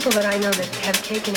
people that I know that have taken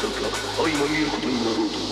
さか相まみえることになろうと。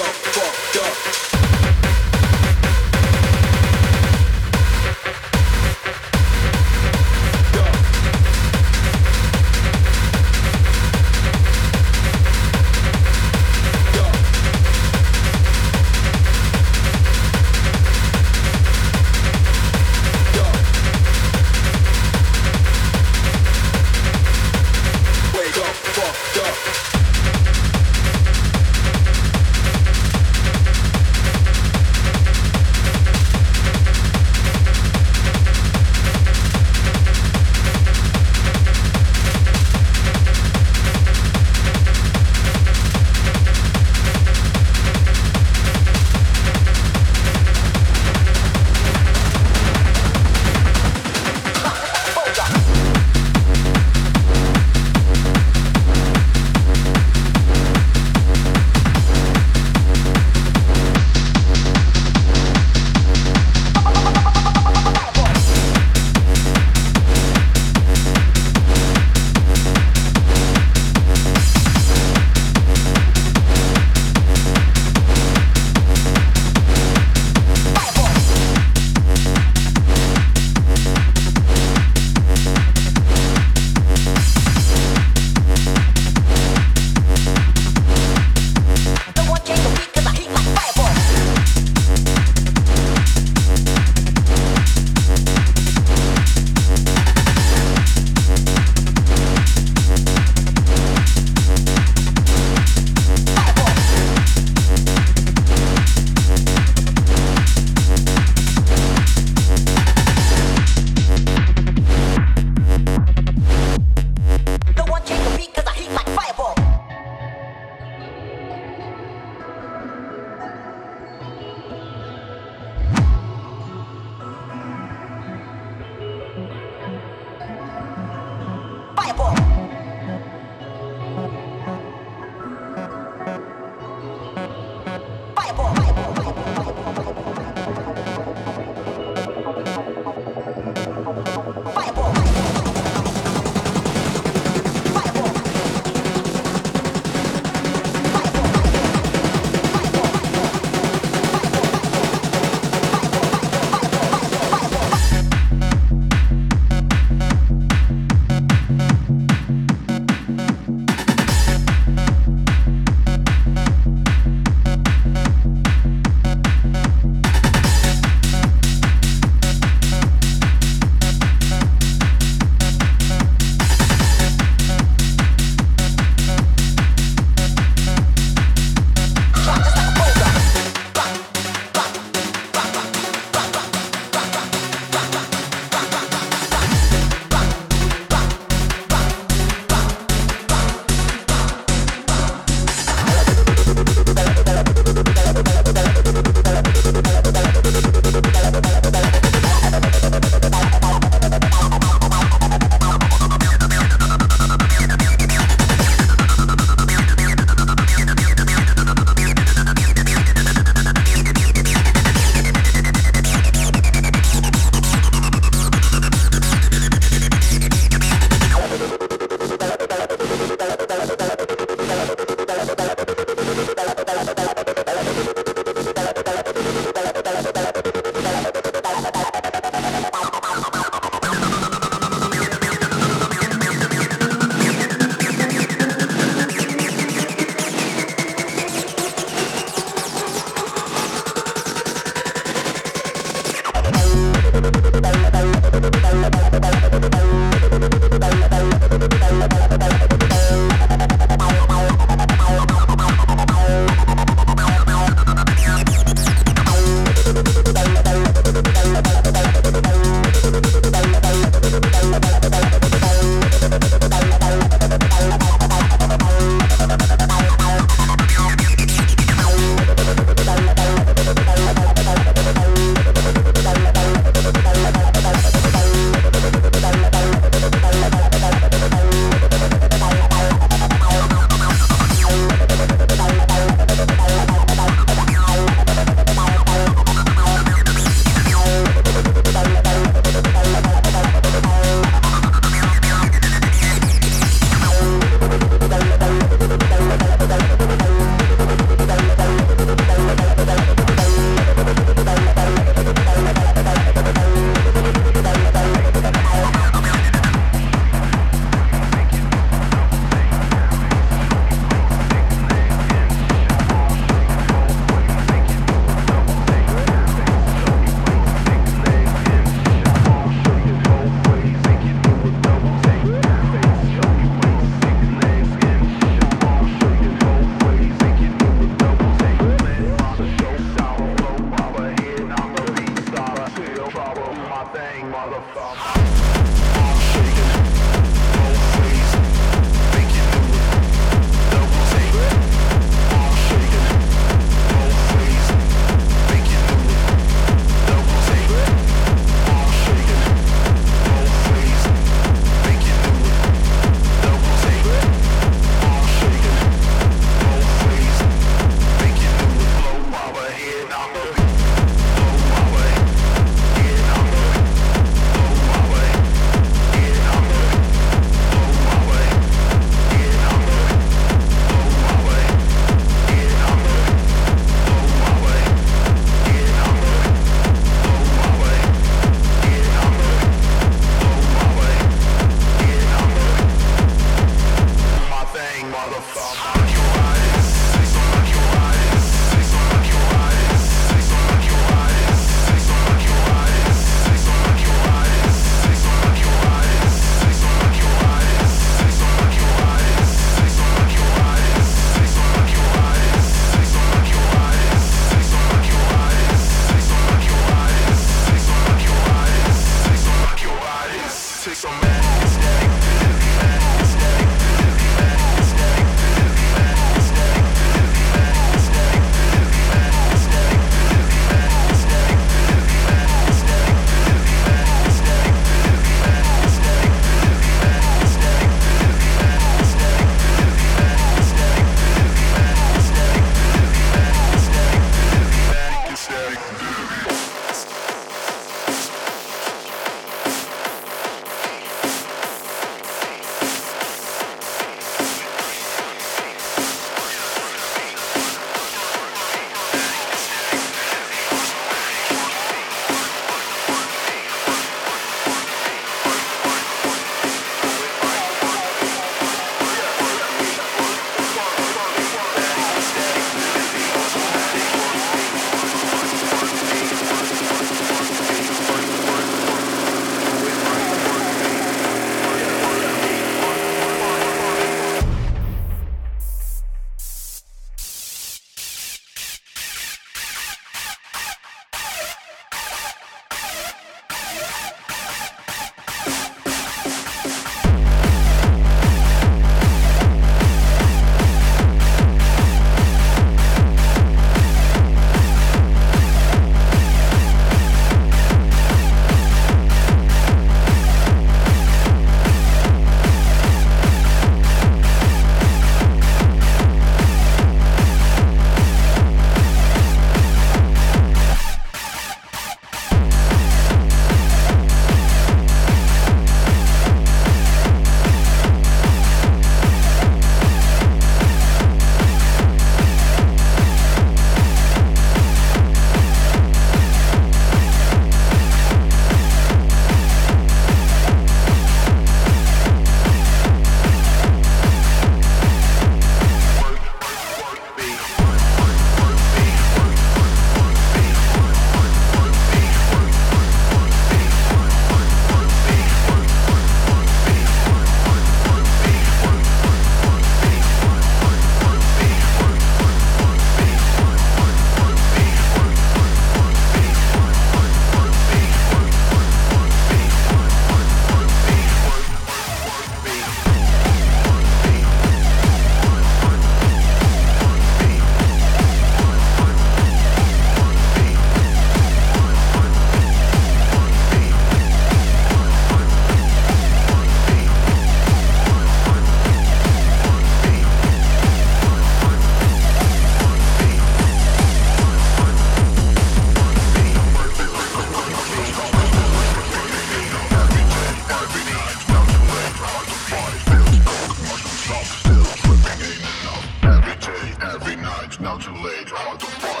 later on the fire.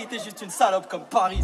Paris, juste une salope comme Paris.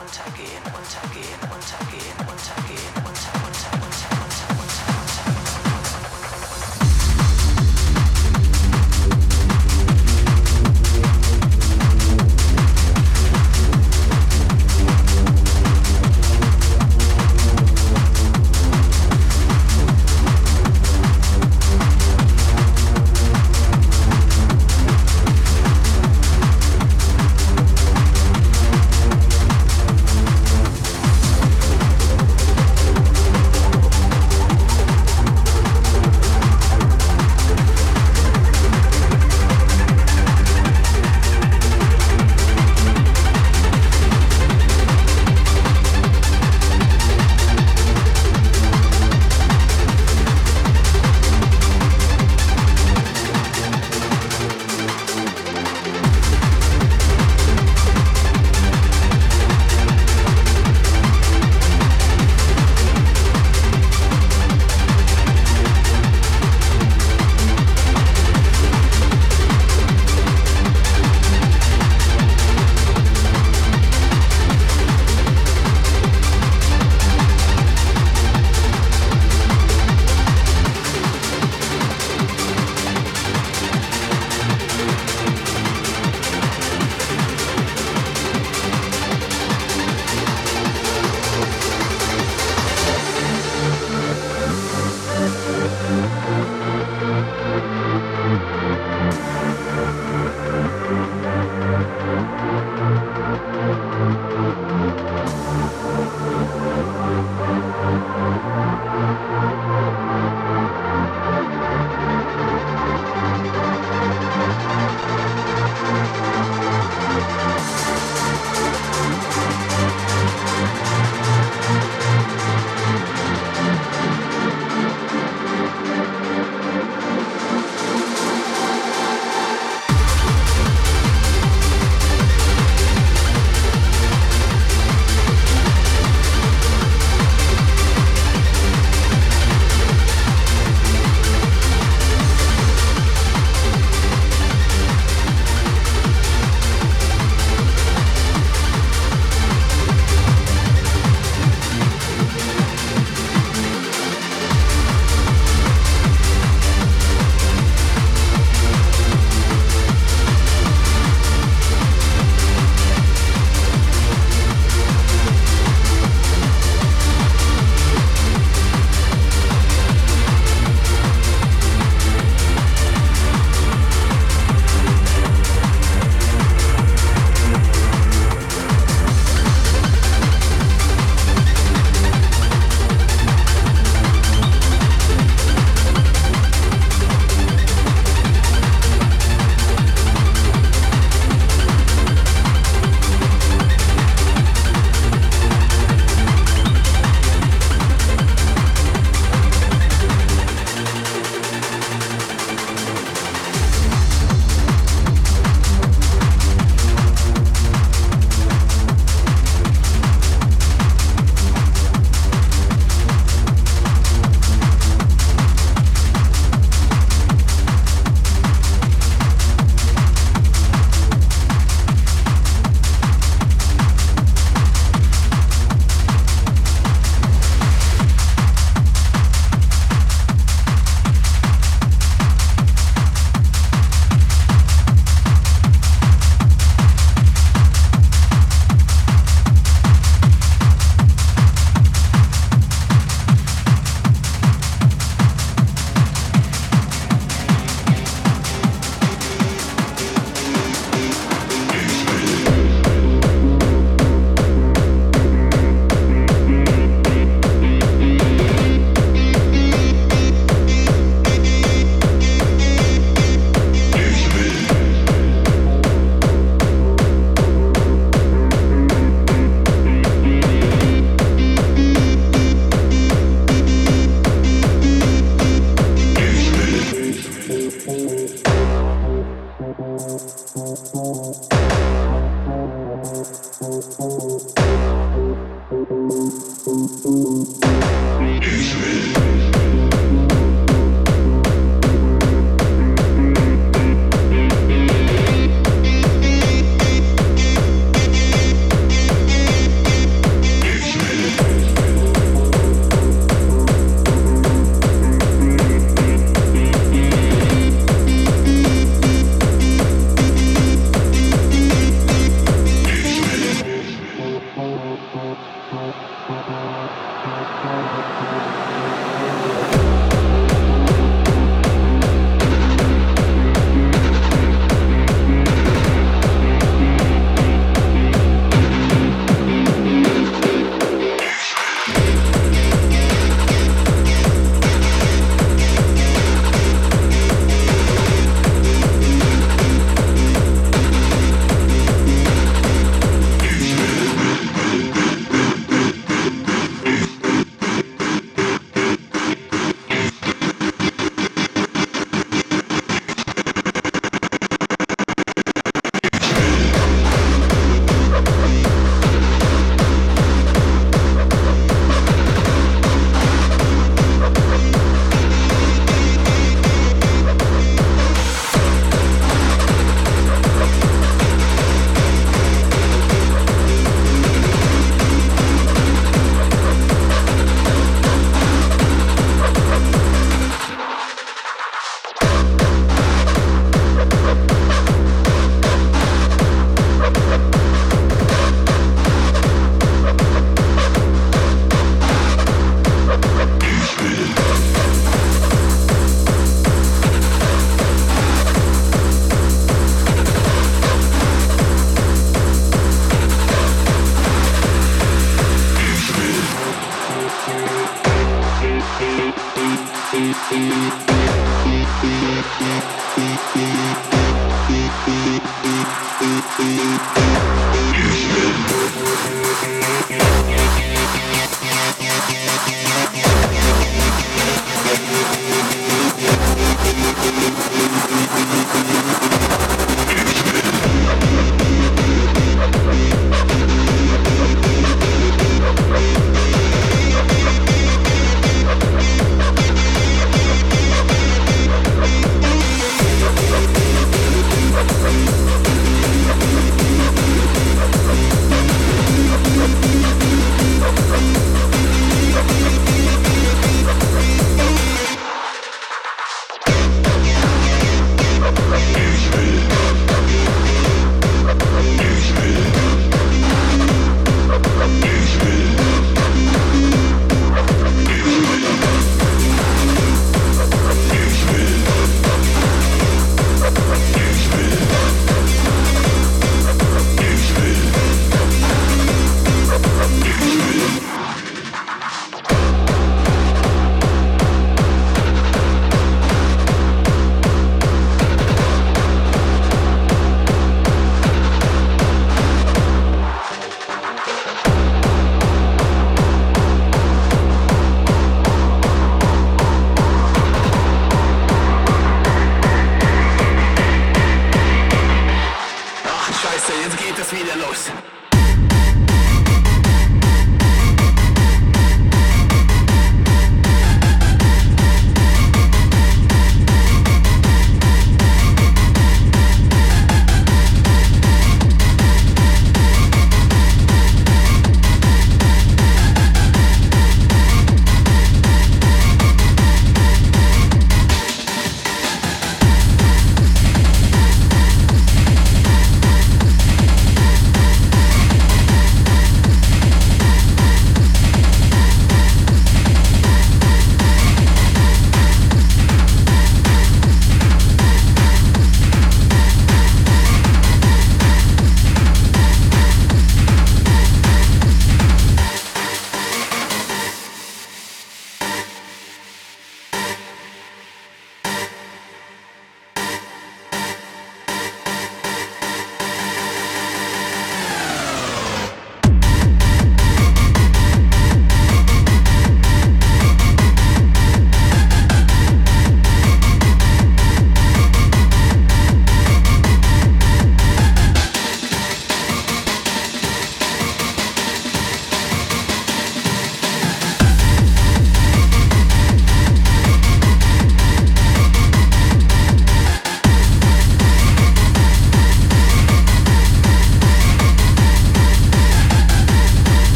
untergehen, untergehen, untergehen, untergehen, unter, unter, unter, unter, unter.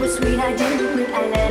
was sweet. I didn't think I.